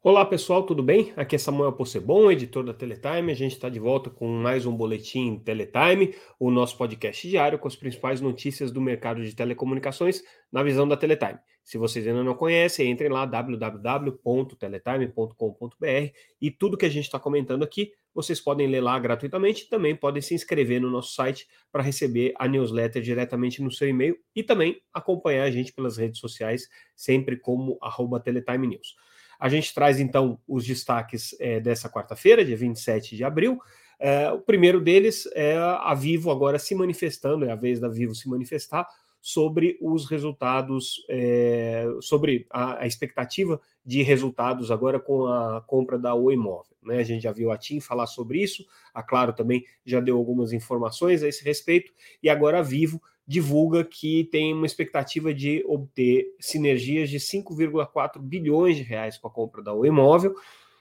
Olá pessoal, tudo bem? Aqui é Samuel Possebon, editor da Teletime. A gente está de volta com mais um boletim Teletime, o nosso podcast diário com as principais notícias do mercado de telecomunicações na visão da Teletime. Se vocês ainda não conhecem, entrem lá www.teletime.com.br e tudo que a gente está comentando aqui vocês podem ler lá gratuitamente e também podem se inscrever no nosso site para receber a newsletter diretamente no seu e-mail e também acompanhar a gente pelas redes sociais, sempre como arroba Teletime News. A gente traz então os destaques é, dessa quarta-feira, dia 27 de abril. É, o primeiro deles é a Vivo agora se manifestando, é a vez da Vivo se manifestar sobre os resultados, é, sobre a, a, expectativa de resultados agora com a compra da Oi Móvel. Né? A gente já viu a TIM falar sobre isso, a Claro também já deu algumas informações a esse respeito, e agora a Vivo divulga que tem uma expectativa de obter sinergias de 5,4 bilhões de reais com a compra da Oi Móvel.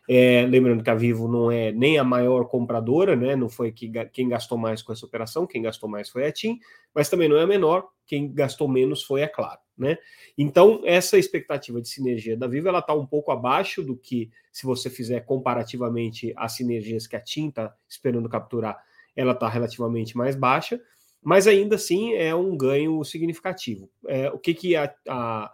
É, lembrando que a Vivo não é nem a maior compradora, né? Não foi que, quem gastou mais com essa operação, quem gastou mais foi a TIM, mas também não é a menor, quem gastou menos foi a Claro, né? Então, essa expectativa de sinergia da Vivo ela está um pouco abaixo do que, se você fizer comparativamente as sinergias que a TIM está esperando capturar, ela está relativamente mais baixa mas ainda assim é um ganho significativo. É, o que, que a, a,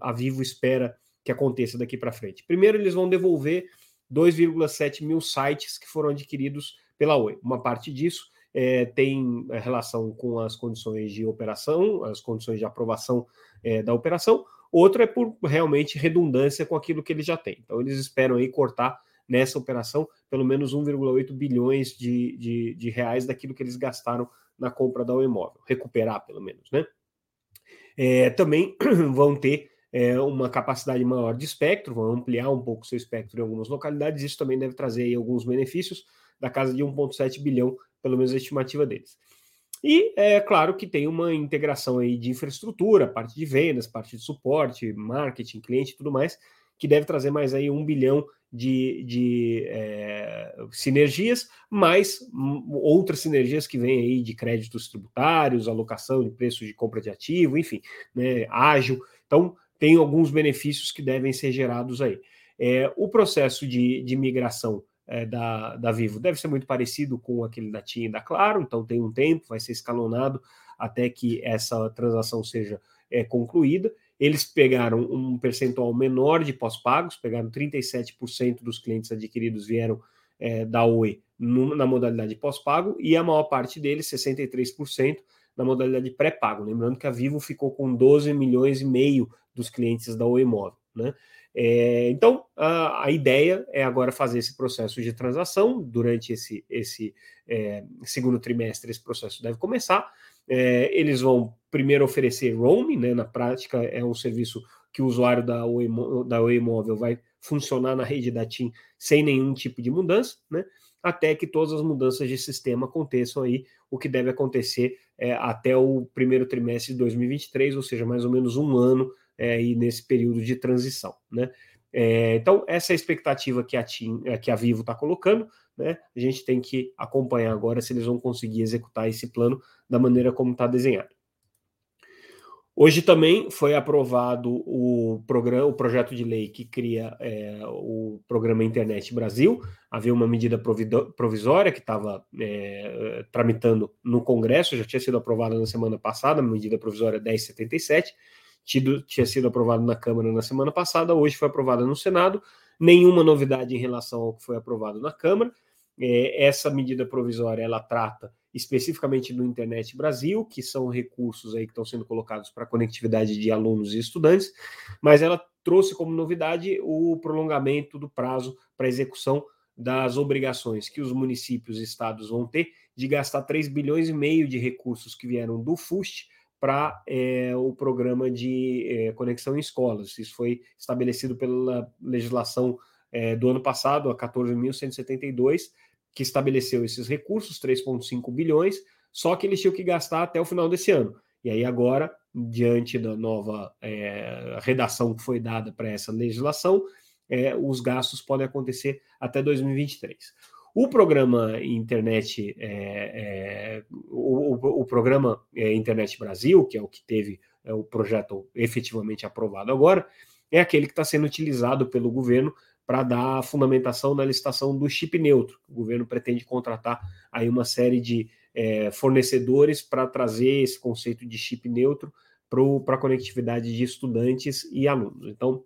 a, Vivo espera que aconteça daqui para frente? Primeiro, eles vão devolver 2,7 mil sites que foram adquiridos pela Oi. Uma parte disso é, tem relação com as condições de operação, as condições de aprovação é, da operação. Outro é por realmente redundância com aquilo que eles já têm. Então, eles esperam aí cortar nessa operação pelo menos 1,8 bilhões de, de, de reais daquilo que eles gastaram na compra da imóvel, recuperar pelo menos, né? É, também vão ter é, uma capacidade maior de espectro, vão ampliar um pouco seu espectro em algumas localidades, isso também deve trazer aí alguns benefícios da casa de 1,7 bilhão, pelo menos a estimativa deles. E é claro que tem uma integração aí de infraestrutura, parte de vendas, parte de suporte, marketing, cliente e tudo mais, que deve trazer mais aí um bilhão de, de é, sinergias, mais outras sinergias que vêm aí de créditos tributários, alocação de preços de compra de ativo, enfim, né, ágil. Então, tem alguns benefícios que devem ser gerados aí. É, o processo de, de migração é, da, da Vivo deve ser muito parecido com aquele da TIM e da Claro, então tem um tempo, vai ser escalonado até que essa transação seja é, concluída. Eles pegaram um percentual menor de pós-pagos, pegaram 37% dos clientes adquiridos vieram é, da Oi no, na modalidade pós-pago e a maior parte deles, 63%, na modalidade pré-pago. Lembrando que a Vivo ficou com 12 milhões e meio dos clientes da Oi Móvel. Né? É, então, a, a, ideia é agora fazer esse processo de transação. Durante esse, esse é, segundo trimestre, esse processo deve começar. É, eles vão primeiro oferecer roaming, né? Na prática, é um serviço que o usuário da Oi, da Oi Móvel vai funcionar na rede da TIM sem nenhum tipo de mudança, né? Até que todas as mudanças de sistema aconteçam aí, o que deve acontecer é, até o primeiro trimestre de 2023, ou seja, mais ou menos um ano é, aí nesse período de transição, né? É, então, essa é a expectativa que a, TIM, é, que a Vivo está colocando. Né? A gente tem que acompanhar agora se eles vão conseguir executar esse plano da maneira como está desenhado. Hoje também foi aprovado o, programa, o projeto de lei que cria é, o programa Internet Brasil. Havia uma medida provisória que estava é, tramitando no Congresso, já tinha sido aprovada na semana passada, a medida provisória 1077 tido, tinha sido aprovado na Câmara na semana passada, hoje foi aprovada no Senado. Nenhuma novidade em relação ao que foi aprovado na Câmara. É, essa medida provisória ela trata especificamente do Internet Brasil, que são recursos aí que estão sendo colocados para conectividade de alunos e estudantes, mas ela trouxe como novidade o prolongamento do prazo para execução das obrigações que os municípios e estados vão ter de gastar 3 bilhões e meio de recursos que vieram do FUST para é, o programa de é, conexão em escolas. Isso foi estabelecido pela legislação é, do ano passado, a 14.172, que estabeleceu esses recursos, 3,5 bilhões, só que eles tinham que gastar até o final desse ano. E aí, agora, diante da nova redação que foi dada para essa legislação, os gastos podem acontecer até 2023. O programa Internet, é, é, o, o, programa é, Internet Brasil, que é o que teve é, o projeto efetivamente aprovado agora, é aquele que está sendo utilizado pelo governo para dar fundamentação na licitação do chip neutro. O governo pretende contratar aí uma série de é, fornecedores para trazer esse conceito de chip neutro para a conectividade de estudantes e alunos. Então,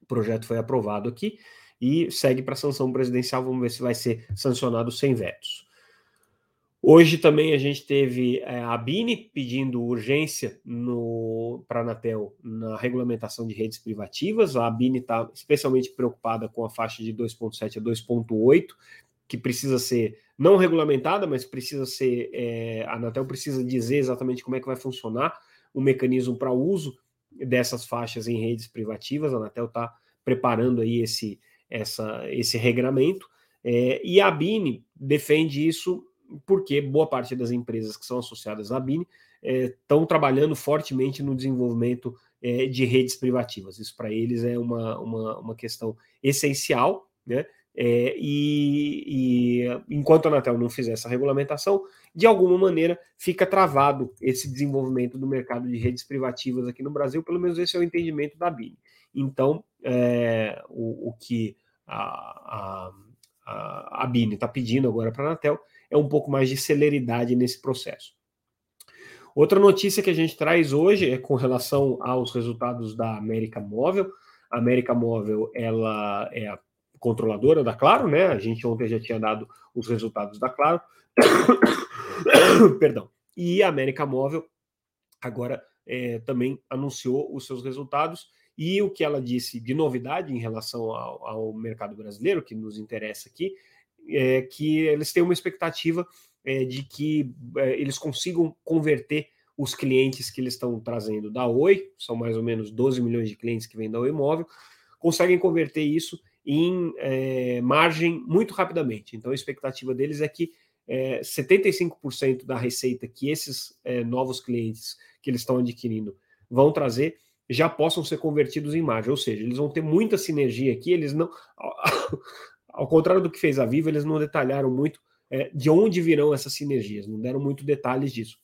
o projeto foi aprovado aqui e segue para a sanção presidencial. Vamos ver se vai ser sancionado sem vetos. Hoje também a gente teve é, a Bini pedindo urgência para a Anatel na regulamentação de redes privativas. A Bini está especialmente preocupada com a faixa de 2.7 a 2.8, que precisa ser não regulamentada, mas precisa ser. É, a Anatel precisa dizer exatamente como é que vai funcionar o mecanismo para uso dessas faixas em redes privativas. A Anatel está preparando aí esse, essa, esse regramento. É, e a Bini defende isso porque boa parte das empresas que são associadas à BIN estão é, trabalhando fortemente no desenvolvimento é, de redes privativas. Isso para eles é uma, uma, uma questão essencial, né? É, e, e, enquanto a Anatel não fizer essa regulamentação, de alguma maneira fica travado esse desenvolvimento do mercado de redes privativas aqui no Brasil, pelo menos esse é o entendimento da BIN. Então, é, o, o, que a, a, a BIN está pedindo agora para a Anatel é um pouco mais de celeridade nesse processo. Outra notícia que a gente traz hoje é com relação aos resultados da América Móvel. A América Móvel ela é a controladora da Claro, né? A gente ontem já tinha dado os resultados da Claro. Perdão. E a América Móvel agora é, também anunciou os seus resultados e o que ela disse de novidade em relação ao, ao mercado brasileiro, que nos interessa aqui, é, que eles têm uma expectativa é, de que é, eles consigam converter os clientes que eles estão trazendo da Oi, são mais ou menos 12 milhões de clientes que vêm da Oi Móvel, conseguem converter isso em é, margem muito rapidamente. Então a expectativa deles é que é, 75% da receita que esses é, novos clientes que eles estão adquirindo vão trazer já possam ser convertidos em margem, ou seja, eles vão ter muita sinergia aqui, eles não ao contrário do que fez a Viva, eles não detalharam muito é, de onde virão essas sinergias, não deram muito detalhes disso.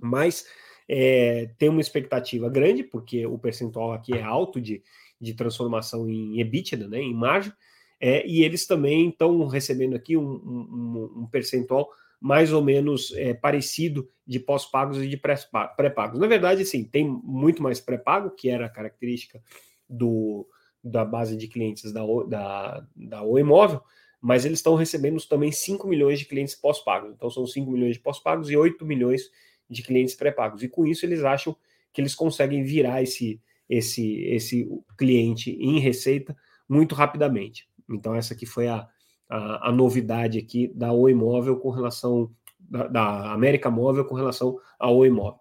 Mas é, tem uma expectativa grande, porque o percentual aqui é alto de, de transformação em EBITDA, né, em margem, é, e eles também estão recebendo aqui um, um, um percentual mais ou menos é, parecido de pós-pagos e de pré-pagos. Na verdade, sim, tem muito mais pré-pago, que era a característica do, da base de clientes da, da, da Oi Móvel, mas eles estão recebendo também 5 milhões de clientes pós-pagos. Então são 5 milhões de pós-pagos e 8 milhões de clientes pré-pagos. E com isso eles acham que eles conseguem virar esse, esse, esse cliente em receita muito rapidamente. Então essa aqui foi a, a, a novidade aqui da Oi Móvel com relação da, da América Móvel com relação à Oi Móvel.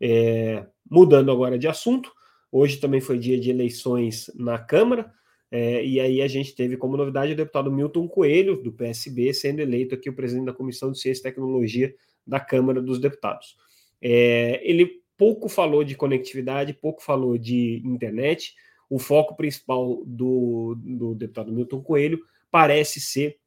É, mudando agora de assunto, Hoje também foi dia de eleições na Câmara, é, e aí a gente teve como novidade o deputado Milton Coelho, do PSB, sendo eleito aqui o presidente da Comissão de Ciência e Tecnologia da Câmara dos Deputados. É, ele pouco falou de conectividade, pouco falou de internet. O foco principal do, do deputado Milton Coelho parece ser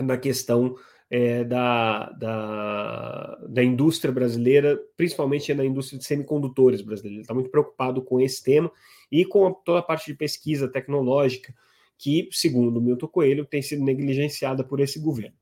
na questão é, da, da, da, indústria brasileira, principalmente na indústria de semicondutores brasileira. Ele está muito preocupado com esse tema e com a, toda a parte de pesquisa tecnológica, que, segundo Milton Coelho, tem sido negligenciada por esse governo.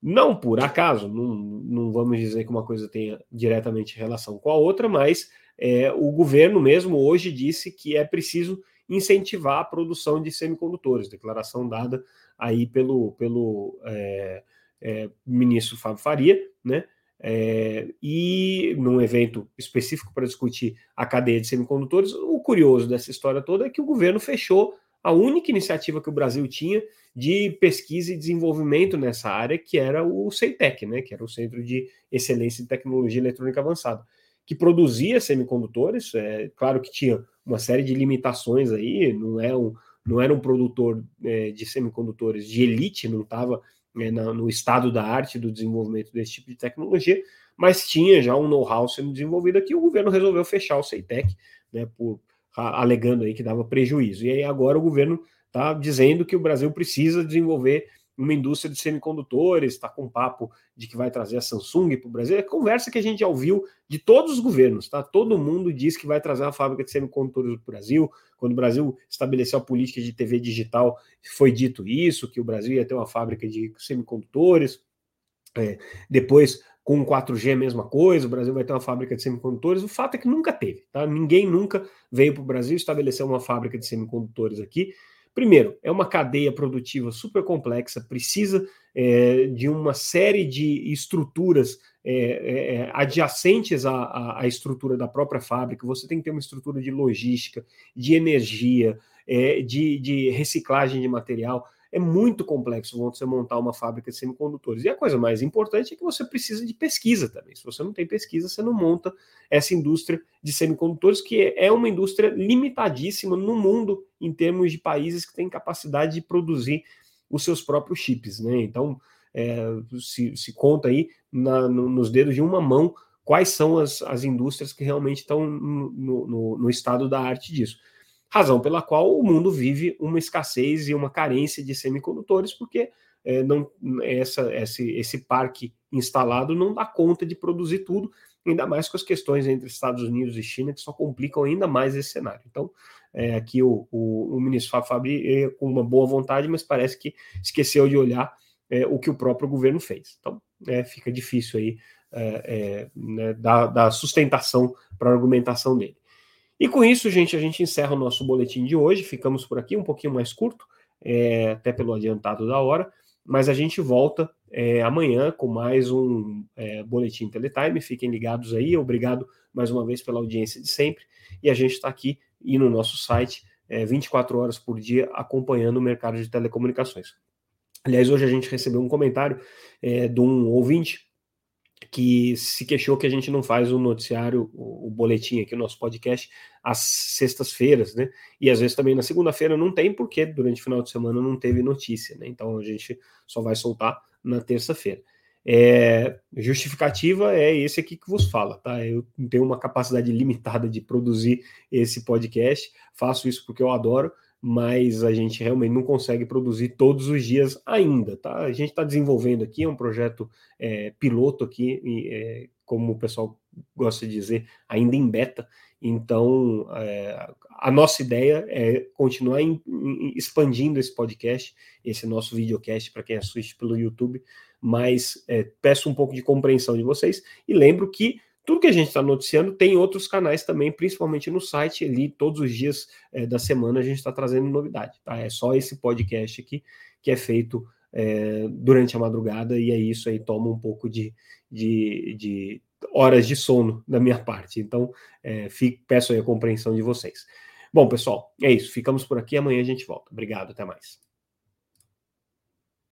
Não por acaso, não, não vamos dizer que uma coisa tenha diretamente relação com a outra, mas é, o governo mesmo hoje disse que é preciso incentivar a produção de semicondutores, declaração dada aí pelo, pelo é, é, ministro Fábio Faria, né? É, e num evento específico para discutir a cadeia de semicondutores, o curioso dessa história toda é que o governo fechou a única iniciativa que o Brasil tinha de pesquisa e desenvolvimento nessa área, que era o CEITEC, né, que era o Centro de Excelência de Tecnologia Eletrônica Avançada, que produzia semicondutores, é, claro que tinha uma série de limitações aí, não, é um, não era um produtor é, de semicondutores de elite, não estava né, no estado da arte do desenvolvimento desse tipo de tecnologia, mas tinha já um know-how sendo desenvolvido aqui, o governo resolveu fechar o CEITEC, né, por, alegando aí que dava prejuízo. E aí agora o governo está dizendo que o Brasil precisa desenvolver uma indústria de semicondutores, está com papo de que vai trazer a Samsung para o Brasil. É conversa que a gente já ouviu de todos os governos, tá? Todo mundo diz que vai trazer uma fábrica de semicondutores para o Brasil. Quando o Brasil estabeleceu a política de TV digital, foi dito isso, que o Brasil ia ter uma fábrica de semicondutores. É, depois, com o 4G, a mesma coisa, o Brasil vai ter uma fábrica de semicondutores. O fato é que nunca teve, tá? Ninguém nunca veio para o Brasil estabelecer uma fábrica de semicondutores aqui. Primeiro, é uma cadeia produtiva super complexa, precisa é, de uma série de estruturas é, é, é adjacentes à, à, estrutura da própria fábrica. Você tem que ter uma estrutura de logística, de energia, é, de, de reciclagem de material é muito complexo você montar uma fábrica de semicondutores. E a coisa mais importante é que você precisa de pesquisa também. Se você não tem pesquisa, você não monta essa indústria de semicondutores, que é uma indústria limitadíssima no mundo em termos de países que têm capacidade de produzir os seus próprios chips. Né? Então, é, se, se, conta aí na, no, nos dedos de uma mão quais são as, as indústrias que realmente estão no, no, no estado da arte disso razão pela qual o mundo vive uma escassez e uma carência de semicondutores, porque é, não, essa, esse, esse parque instalado não dá conta de produzir tudo, ainda mais com as questões entre Estados Unidos e China, que só complicam ainda mais esse cenário. Então, é, aqui o, o, o ministro Fabri, é, com uma boa vontade, mas parece que esqueceu de olhar é, o que o próprio governo fez. Então, é, fica difícil aí é, é, né, dar, dar sustentação para a argumentação dele. E com isso, gente, a gente encerra o nosso boletim de hoje. Ficamos por aqui, um pouquinho mais curto, é, até pelo adiantado da hora, mas a gente volta é, amanhã com mais um é, boletim Teletime. Fiquem ligados aí. Obrigado mais uma vez pela audiência de sempre. E a gente está aqui e no nosso site 24 é, horas por dia acompanhando o mercado de telecomunicações. Aliás, hoje a gente recebeu um comentário é, de um ouvinte que se queixou que a gente não faz o noticiário, o, o boletim aqui, o nosso podcast, às sextas-feiras, né? E às vezes também na segunda-feira não tem, porque durante o final de semana não teve notícia, né? Então a gente só vai soltar na terça-feira. É, justificativa é esse aqui que vos fala, tá? Eu tenho uma capacidade limitada de produzir esse podcast, faço isso porque eu adoro, mas a gente realmente não consegue produzir todos os dias ainda, tá? A gente está desenvolvendo aqui, é um projeto é, piloto aqui, e, é, como o pessoal gosta de dizer, ainda em beta. Então, é, a nossa ideia é continuar em, em, expandindo esse podcast, esse nosso videocast, para quem assiste pelo YouTube, mas é, peço um pouco de compreensão de vocês e lembro que tudo que a gente está noticiando tem outros canais também, principalmente no site ali, todos os dias é, da semana a gente está trazendo novidade, tá? É só esse podcast aqui que é feito é, durante a madrugada e é isso aí, toma um pouco de, de, de horas de sono da minha parte. Então, é, fico, peço aí a compreensão de vocês. Bom, pessoal, é isso. Ficamos por aqui. Amanhã a gente volta. Obrigado, até mais.